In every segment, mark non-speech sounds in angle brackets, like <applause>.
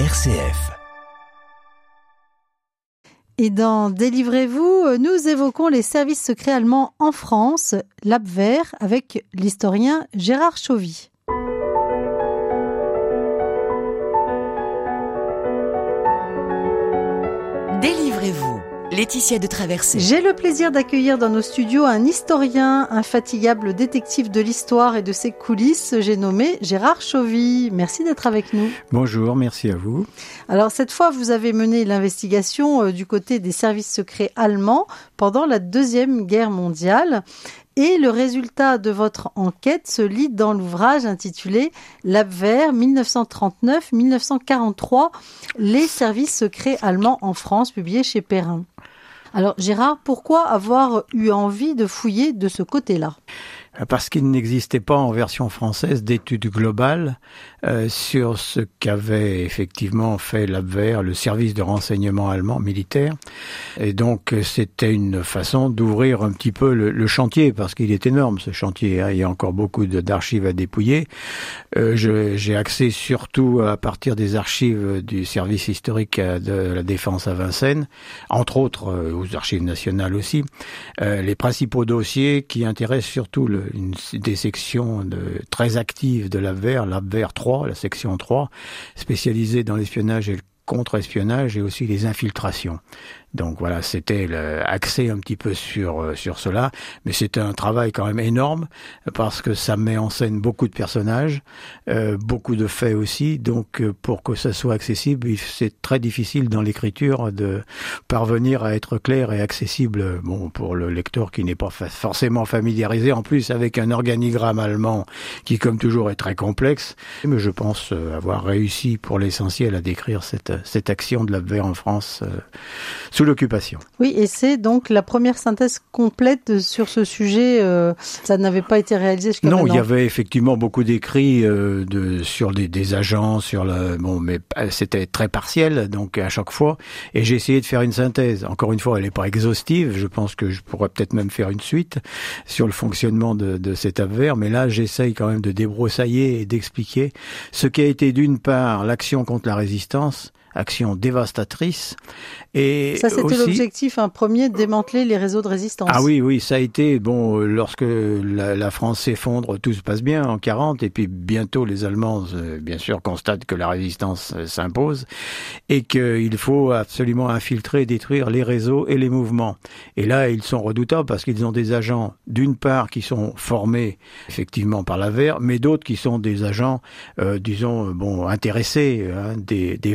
RCF. Et dans Délivrez-vous, nous évoquons les services secrets allemands en France, l'Abwehr, avec l'historien Gérard Chauvy. Laetitia de Traversée. J'ai le plaisir d'accueillir dans nos studios un historien, infatigable détective de l'histoire et de ses coulisses. J'ai nommé Gérard Chauvy. Merci d'être avec nous. Bonjour, merci à vous. Alors cette fois, vous avez mené l'investigation euh, du côté des services secrets allemands pendant la Deuxième Guerre mondiale. Et le résultat de votre enquête se lit dans l'ouvrage intitulé L'Abwehr 1939-1943, les services secrets allemands en France, publié chez Perrin. Alors Gérard, pourquoi avoir eu envie de fouiller de ce côté-là? Parce qu'il n'existait pas en version française d'études globales euh, sur ce qu'avait effectivement fait l'Abwehr, le service de renseignement allemand militaire. Et donc c'était une façon d'ouvrir un petit peu le, chantier, parce qu'il est énorme ce chantier, hein. il y a encore beaucoup d'archives à dépouiller. Euh, J'ai accès surtout à partir des archives du service historique de la défense à Vincennes, entre autres euh, aux archives nationales aussi, euh, les principaux dossiers qui intéressent surtout le, une, des sections très actives de l'Abwehr, l'Abwehr 3, la section 3, spécialisée dans l'espionnage et le contre-espionnage et aussi les infiltrations. Donc voilà, c'était accès un petit peu sur euh, sur cela, mais c'était un travail quand même énorme parce que ça met en scène beaucoup de personnages, euh, beaucoup de faits aussi. Donc euh, pour que ça soit accessible, c'est très difficile dans l'écriture de parvenir à être clair et accessible. Bon, pour le lecteur qui n'est pas forcément familiarisé, en plus avec un organigramme allemand qui, comme toujours, est très complexe. Mais je pense avoir réussi pour l'essentiel à décrire cette cette action de la en France l'occupation. Oui, et c'est donc la première synthèse complète sur ce sujet. Euh, ça n'avait pas été réalisé jusqu'à Non, il y avait effectivement beaucoup d'écrits euh, de, sur des, des, agents, sur le bon, mais euh, c'était très partiel, donc à chaque fois. Et j'ai essayé de faire une synthèse. Encore une fois, elle n'est pas exhaustive. Je pense que je pourrais peut-être même faire une suite sur le fonctionnement de, de cet abwehr. Mais là, j'essaye quand même de débroussailler et d'expliquer ce qui a été d'une part l'action contre la résistance action dévastatrice. Et ça, c'était l'objectif un premier, démanteler les réseaux de résistance. Ah oui, oui, ça a été bon lorsque la, la France s'effondre, tout se passe bien en 40, et puis bientôt les Allemands, euh, bien sûr, constatent que la résistance euh, s'impose et qu'il faut absolument infiltrer, détruire les réseaux et les mouvements. Et là, ils sont redoutables parce qu'ils ont des agents, d'une part, qui sont formés effectivement par la VER, mais d'autres qui sont des agents, euh, disons, bon, intéressés, hein, des, des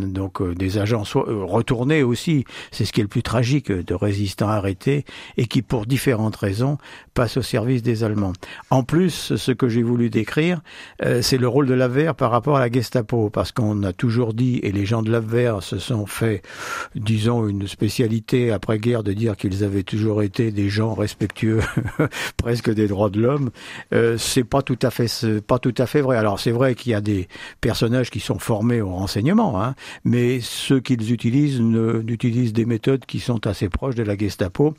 Donc euh, des agents euh, retournés aussi, c'est ce qui est le plus tragique, euh, de résistants arrêtés et qui, pour différentes raisons, passent au service des Allemands. En plus, ce que j'ai voulu décrire, c'est le rôle de l'Abwehr par rapport à la Gestapo, parce qu'on a toujours dit, et les gens de l'Abwehr se sont fait, disons, une spécialité après-guerre de dire qu'ils avaient toujours été des gens respectueux, <laughs> presque des droits de l'homme. c'est pas tout à fait, pas tout à fait vrai. Alors c'est vrai qu'il y a des personnages qui sont formés au renseignement, hein, mais ceux qu'ils utilisent utilisent des méthodes qui sont assez proches de la Gestapo.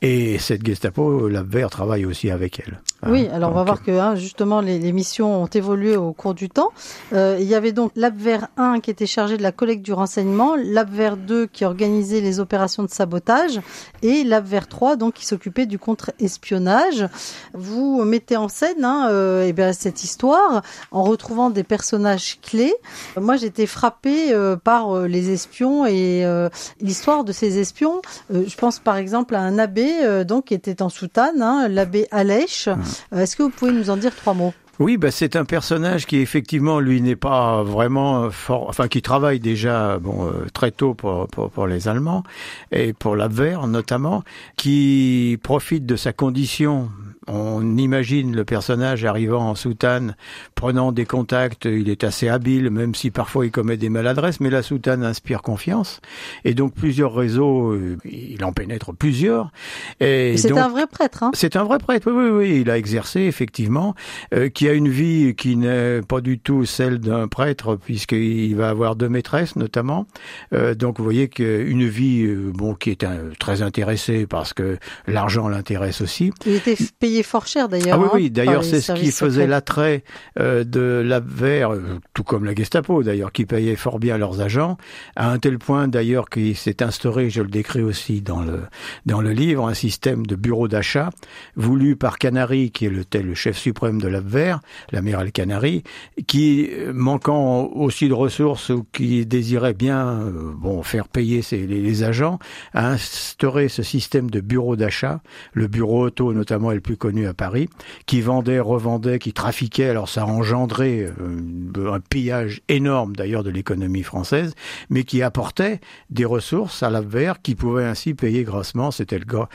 Et cette Gestapo, l'Abwehr travaille aussi avec elle. Oui, alors on va voir que hein, justement les, les, missions ont évolué au cours du temps. Euh, il y avait donc l'Abwehr 1 qui était chargé de la collecte du renseignement, l'Abwehr 2 qui organisait les opérations de sabotage et l'Abwehr 3 donc qui s'occupait du contre-espionnage. Vous mettez en scène hein, euh, eh bien, cette histoire en retrouvant des personnages clés. Moi j'étais frappée euh, par euh, les espions et euh, l'histoire de ces espions. je pense par exemple à un abbé donc qui était en soutane, hein, l'abbé Alèche. Est-ce que vous pouvez nous en dire trois mots? Oui, bah c'est un personnage qui effectivement lui n'est pas vraiment fort, enfin qui travaille déjà bon euh, très tôt pour, pour, pour les Allemands et pour l'Abwehr notamment, qui profite de sa condition on imagine le personnage arrivant en soutane, prenant des contacts, il est assez habile, même si parfois il commet des maladresses, mais la soutane inspire confiance. Et donc plusieurs réseaux, euh, il en pénètre plusieurs. Et c'est un vrai prêtre, hein C'est un vrai prêtre, oui, oui, oui, il a exercé effectivement, euh, qui a une vie qui n'est pas du tout celle d'un prêtre, puisqu'il va avoir deux maîtresses notamment. Euh, donc vous voyez qu'une vie, bon, qui est très intéressée parce que l'argent l'intéresse aussi. Il était payé fort cher d'ailleurs. Ah oui, hein, oui. D'ailleurs, c'est ce qui faisait l'attrait euh, de l'Abwehr, euh, tout comme la Gestapo d'ailleurs, qui payait fort bien leurs agents, à un tel point d'ailleurs qu'il s'est instauré, je le décris aussi dans le dans le livre, un système de bureau d'achat voulu par Canary, qui est le tel le chef suprême de l'Abwehr, l'amiral Canary, qui euh, manquant aussi de ressources ou qui désirait bien euh, bon faire payer ses, les, les agents, a instauré ce système de bureau d'achat, le bureau auto notamment est le plus connu à Paris, qui vendait, revendait, qui trafiquait. Alors ça a engendré euh, un pillage énorme d'ailleurs de l'économie française, mais qui apportait des ressources à l'Abwehr qui pouvait ainsi payer grassement. C'était le cas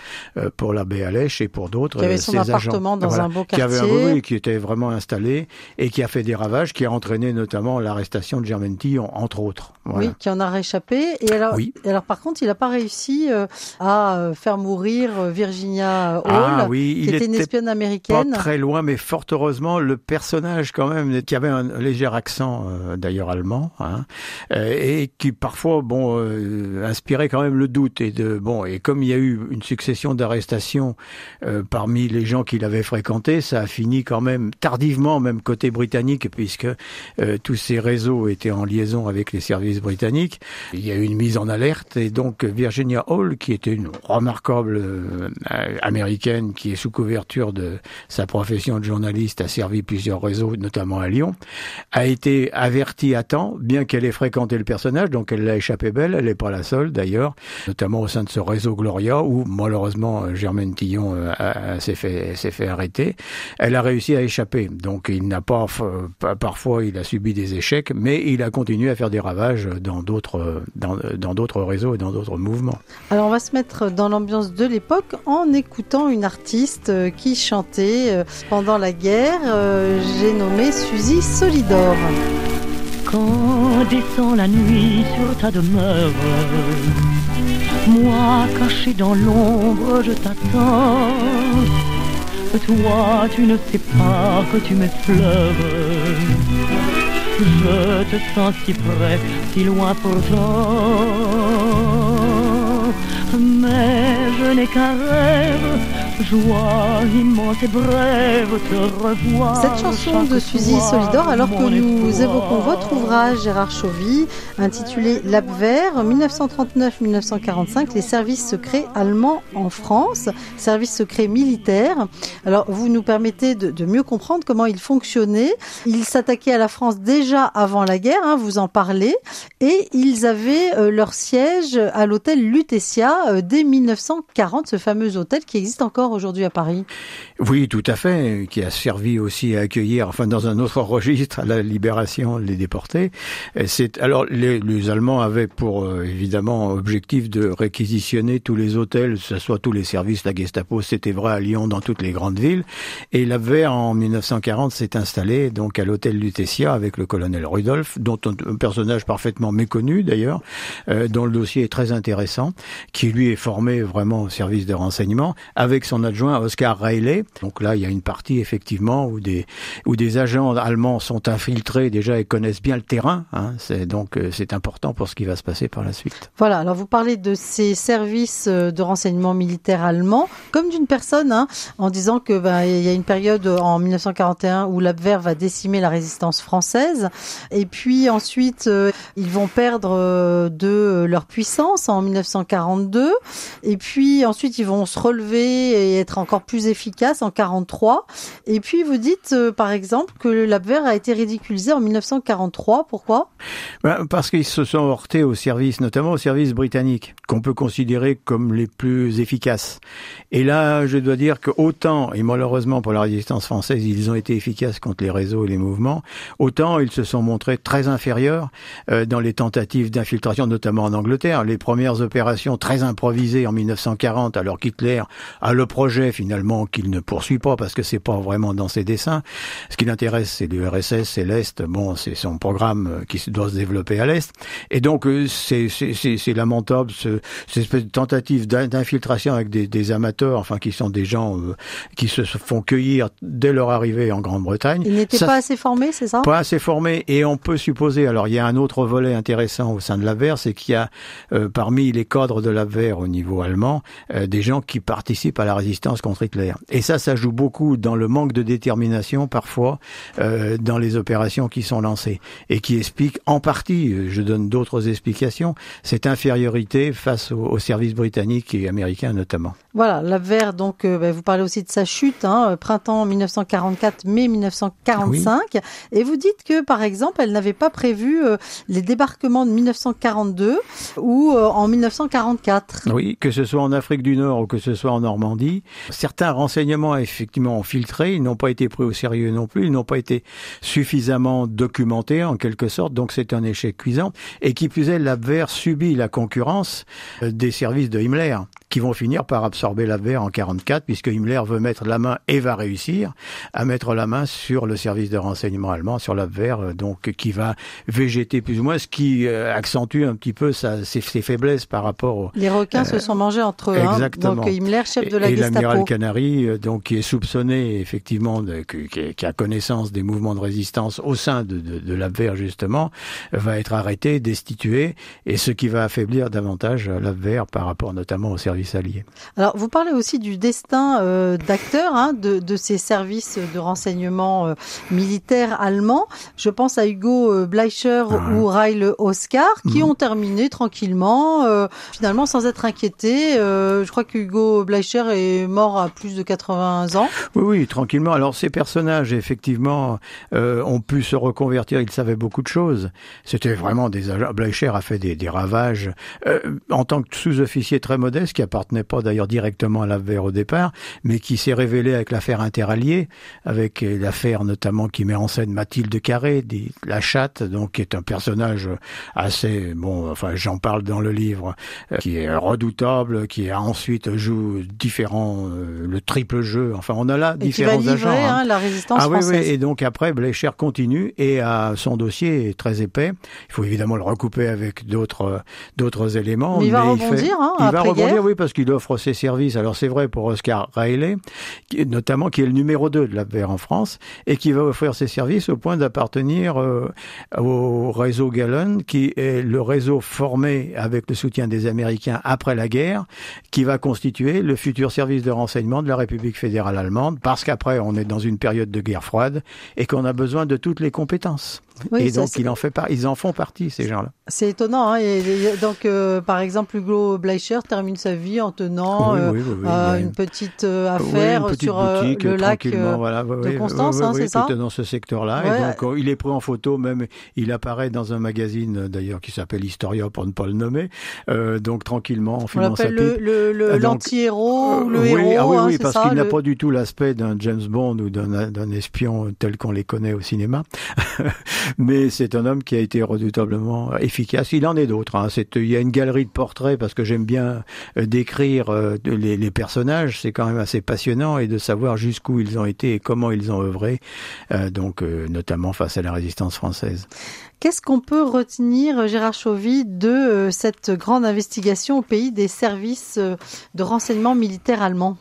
pour l'abbé Alèche et pour d'autres. Qui avait son ses agents. appartement dans Voilà. un beau Qui avait un quartier. oui, qui était vraiment installé et qui a fait des ravages, qui a entraîné notamment l'arrestation de Germaine Tillon, entre autres. Voilà. Oui, qui en a réchappé. Et alors, Oui. et alors par contre, il n'a pas réussi euh, à euh, faire mourir euh, Virginia Hall, Ah oui, qui il était une espionne pas américaine. très loin, mais fort heureusement, le personnage quand même, qui avait un léger accent d'ailleurs allemand, hein, et qui parfois, bon, inspirait quand même le doute. Et de bon, et comme il y a eu une succession d'arrestations euh, parmi les gens qu'il avait fréquentés, ça a fini quand même tardivement, même côté britannique, puisque euh, tous ces réseaux étaient en liaison avec les services britanniques. Il y a eu une mise en alerte, et donc Virginia Hall, qui était une remarquable euh, américaine, qui est sous couverture de sa profession de journaliste, a servi plusieurs réseaux, notamment à Lyon, a été avertie à temps, bien qu'elle ait fréquenté le personnage, donc elle l'a échappé belle, elle n'est pas la seule d'ailleurs, notamment au sein de ce réseau Gloria, où malheureusement euh, Germaine Tillon euh, s'est fait, fait arrêter. Elle a réussi à échapper, donc il n'a pas, euh, pas- parfois il a subi des échecs, mais il a continué à faire des ravages dans d'autres, euh, dans, dans d'autres réseaux et dans d'autres mouvements. Alors on va se mettre dans l'ambiance de l'époque en écoutant une artiste euh, qui chantait euh, pendant la guerre. Euh, J'ai nommé Suzy Solidor. Quand descend la nuit sur ta demeure, moi caché dans l'ombre, je t'attends. Toi, tu ne sais pas que tu m'effleures. Je te sens si près, si loin pourtant. Mais je n'ai qu'un rêve, joie immense et brève, te revoir. Cette chanson de Suzy Solidor, alors que nous espoir. évoquons votre ouvrage, Gérard Chauvy, intitulé L'Abwehr, 1939-1945, les services secrets allemands en France, services secrets militaires. Alors, vous nous permettez de, de mieux comprendre comment ils fonctionnaient. Ils s'attaquaient à la France déjà avant la guerre, hein, vous en parlez, et ils avaient euh, leur siège à l'hôtel Lutetia euh, dès 1940, ce fameux hôtel qui existe encore aujourd'hui à Paris? Oui, tout à fait, qui a servi aussi à accueillir, enfin dans un autre registre, la libération les déportés. C'est alors les, les Allemands avaient pour euh, évidemment objectif de réquisitionner tous les hôtels, que ce soit tous les services, la Gestapo, c'était vrai à Lyon, dans toutes les grandes villes. Et l'Abwehr en 1940 s'est installé donc à l'hôtel Lutetia avec le colonel Rudolph, dont un personnage parfaitement méconnu d'ailleurs, euh, dont le dossier est très intéressant, qui lui est formé vraiment au service de renseignement, avec son adjoint Oscar Reilly. Donc là, il y a une partie effectivement où des où des agents allemands sont infiltrés déjà et connaissent bien le terrain. Hein. C'est donc euh, c'est important pour ce qui va se passer par la suite. Voilà, alors vous parlez de ces services euh, de renseignement militaire allemands comme d'une personne, hein, en disant que ben, il y a une période en 1941 où l'Abwehr va décimer la résistance française, et puis ensuite euh, ils vont perdre de leur puissance en 1942, et puis ensuite ils vont se relever et être encore plus efficaces en 43, et puis vous dites euh, par exemple que l'Abwehr a été ridiculisé en 1943, pourquoi? Ben, parce qu'ils se sont heurtés au service, notamment au service britannique, qu'on peut considérer comme les plus efficaces. Et là, je dois dire que autant, et malheureusement pour la résistance française, ils ont été efficaces contre les réseaux et les mouvements, autant ils se sont montrés très inférieurs euh, dans les tentatives d'infiltration, notamment en Angleterre. Les premières opérations très improvisées en 1940, alors qu'Hitler a le projet finalement qu'il ne poursuit pas parce que c'est pas vraiment dans ses dessins. Ce qui l'intéresse, c'est l'URSS, c'est l'Est. Bon, c'est son programme euh, qui doit se développer à l'Est. Et donc, euh, c'est lamentable, ce, cette espèce de tentative d'in- d'infiltration avec des, des amateurs, enfin, qui sont des gens euh, qui se font cueillir dès leur arrivée en Grande-Bretagne. Ils n'étaient pas assez formés, c'est ça? pas assez formés et on peut supposer alors il y a un autre volet intéressant au sein de l'AVER c'est qu'il y a euh, parmi les cadres de l'AVER au niveau allemand euh, des gens qui participent à la résistance contre Hitler et ça ça, joue beaucoup dans le manque de détermination parfois euh, dans les opérations qui sont lancées et qui explique en partie, euh, je donne d'autres explications, cette infériorité face aux, services britanniques et américains notamment. Voilà, l'Abwehr, donc euh, bah, vous parlez aussi de sa chute, hein, printemps 1944, mai 1945, et vous dites que par exemple, elle n'avait pas prévu les débarquements de 1942 ou en 1944. Oui, que ce soit en Afrique du Nord ou que ce soit en Normandie, certains renseignements effectivement ont filtré, ils n'ont pas été pris au sérieux non plus, ils n'ont pas été suffisamment documentés en quelque sorte, donc c'est un échec cuisant. Et qui plus est, l'Abwehr subit la concurrence euh, des services de Himmler qui vont finir par absorber l'Abwehr en 44, puisque Himmler veut mettre la main et va réussir à mettre la main sur le service de renseignement allemand, sur l'Abwehr, euh, donc qui va végéter plus ou moins, ce qui euh, accentue un petit peu sa, ses, faiblesses par rapport aux... Les requins se sont mangés entre eux. Hein. Exactement. donc Himmler, chef de la et, Gestapo. Et l'amiral Canary, donc qui est soupçonné effectivement, de, qui, qui, a connaissance des mouvements de résistance au sein de, de, de l'Abwehr justement, va être arrêté, destitué, et ce qui va affaiblir davantage l'Abwehr par rapport notamment au service allié. Alors, vous parlez aussi du destin euh, d'acteurs hein, de, de, ces services de renseignement euh, militaires allemands. Je pense à Hugo euh, Bleicher ah ou Rail Oscar, qui mhm. ont terminé tranquillement, euh, finalement sans être inquiétés. je crois que Hugo Bleicher est mort à plus de 80 ans. Oui, oui, tranquillement. Alors, ces personnages, effectivement, ont pu se reconvertir. Ils savaient beaucoup de choses. C'était vraiment des agents. Bleicher a fait des, des ravages en tant que sous-officier très modeste qui appartenait pas d'ailleurs directement à l'affaire au départ, mais qui s'est révélé avec l'affaire interalliée, avec l'affaire notamment qui met en scène Mathilde Carré, dit la chatte, donc qui est un personnage assez bon, enfin j'en parle dans le livre, euh, qui est redoutable, qui a ensuite joue différents, euh, le triple jeu. Enfin on a là et différents qui va livrer, agents. Hein, la résistance ah, française. Oui, oui, et donc après Blécher continue et à son dossier est très épais. Il faut évidemment le recouper avec d'autres d'autres éléments. Mais il va rebondir, fait, hein, il va rebondir, oui, parce qu'il offre ses services. Alors c'est vrai pour Oscar Riley, qui, notamment qui est le numéro 2 de la l'APR en France, et qui va offrir ses services au point d'appartenir euh, au réseau Gallon, qui est le réseau formé avec le soutien des Américains après la guerre, qui va constituer le futur service de renseignement de la République fédérale allemande, parce qu'après on est dans une période de guerre froide et qu'on a besoin de toutes les compétences. Oui, et donc il en fait par, ils en font partie ces gens-là. C'est étonnant. Hein, et, et donc, euh, par exemple, Hugo Bleicher termine sa vie en tenant Oui, euh, oui, euh, ouais. une petite euh, affaire une petite sur euh, boutique, le lac. voilà, oui, de Constance, oui, hein, c'est ça dans ce secteur-là. Ouais. Et donc, il est pris en photo, même, il apparaît dans un magazine, d'ailleurs, qui s'appelle Historia, pour ne pas le nommer. Euh, donc, tranquillement, en On filmant sa pipe. Ah, donc, l'anti-héros ou le héros. ah oui, hein, oui, parce qu'il n'a pas du tout l'aspect d'un James Bond ou d'un espion tel qu'on les connaît au cinéma. <laughs> Mais c'est un homme qui a été redoutablement efficace. Il en est d'autres. Hein. Il y a une galerie de portraits parce que j'aime bien euh, décrire euh, les, personnages. C'est quand même assez passionnant et de savoir jusqu'où ils ont été et comment ils ont œuvré. euh, donc, notamment face à la résistance française. Qu'est-ce qu'on peut retenir, Gérard Chauvy, de cette grande investigation au pays des services de renseignement militaire allemands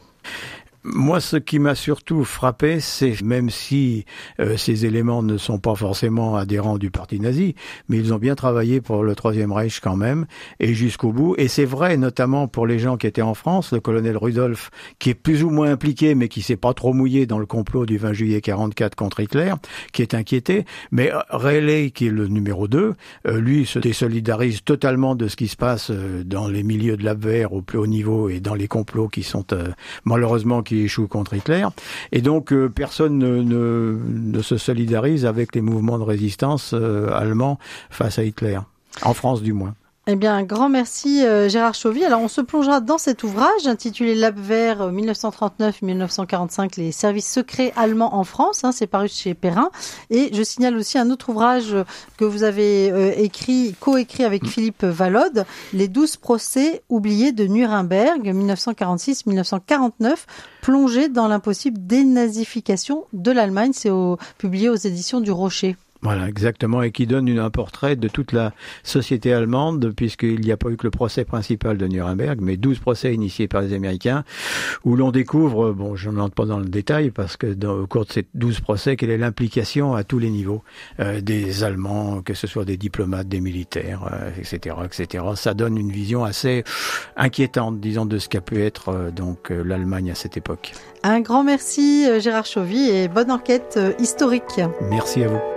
Moi, ce qui m'a surtout frappé, c'est même si euh, ces éléments ne sont pas forcément adhérents du parti nazi, mais ils ont bien travaillé pour le Troisième Reich quand même, et jusqu'au bout. Et c'est vrai, notamment pour les gens qui étaient en France, le colonel Rudolph, qui est plus ou moins impliqué, mais qui s'est pas trop mouillé dans le complot du 20 juillet 44 contre Hitler, qui est inquiété. Mais euh, Rayleigh, qui est le numéro 2, euh, lui se désolidarise totalement de ce qui se passe euh, dans les milieux de l'Abwehr au plus haut niveau et dans les complots qui sont euh, malheureusement qui échouent contre Hitler. Et donc euh, personne ne, ne, ne se solidarise avec les mouvements de résistance euh, allemands face à Hitler. En France du moins. Eh bien, un grand merci euh, Gérard Chauvy. Alors, on se plongera dans cet ouvrage intitulé L'Abwehr euh, 1939-1945, les services secrets allemands en France. Hein, c'est paru chez Perrin. Et je signale aussi un autre ouvrage euh, que vous avez euh, écrit, coécrit avec Philippe Valode, Les douze procès oubliés de Nuremberg 1946-1949, plongés dans l'impossible dénazification de l'Allemagne. C'est au, publié aux éditions du Rocher. Voilà, exactement, et qui donne une, un portrait de toute la société allemande, puisqu'il n'y a pas eu que le procès principal de Nuremberg, mais 12 procès initiés par les Américains, où l'on découvre, bon, je n'entre pas dans le détail, parce que dans, au cours de ces 12 procès, quelle est l'implication à tous les niveaux euh, des Allemands, que ce soit des diplomates, des militaires, euh, etc., etc. Ça donne une vision assez inquiétante, disons, de ce qu'a pu être euh, donc l'Allemagne à cette époque. Un grand merci Gérard Chauvy et bonne enquête historique. Merci à vous.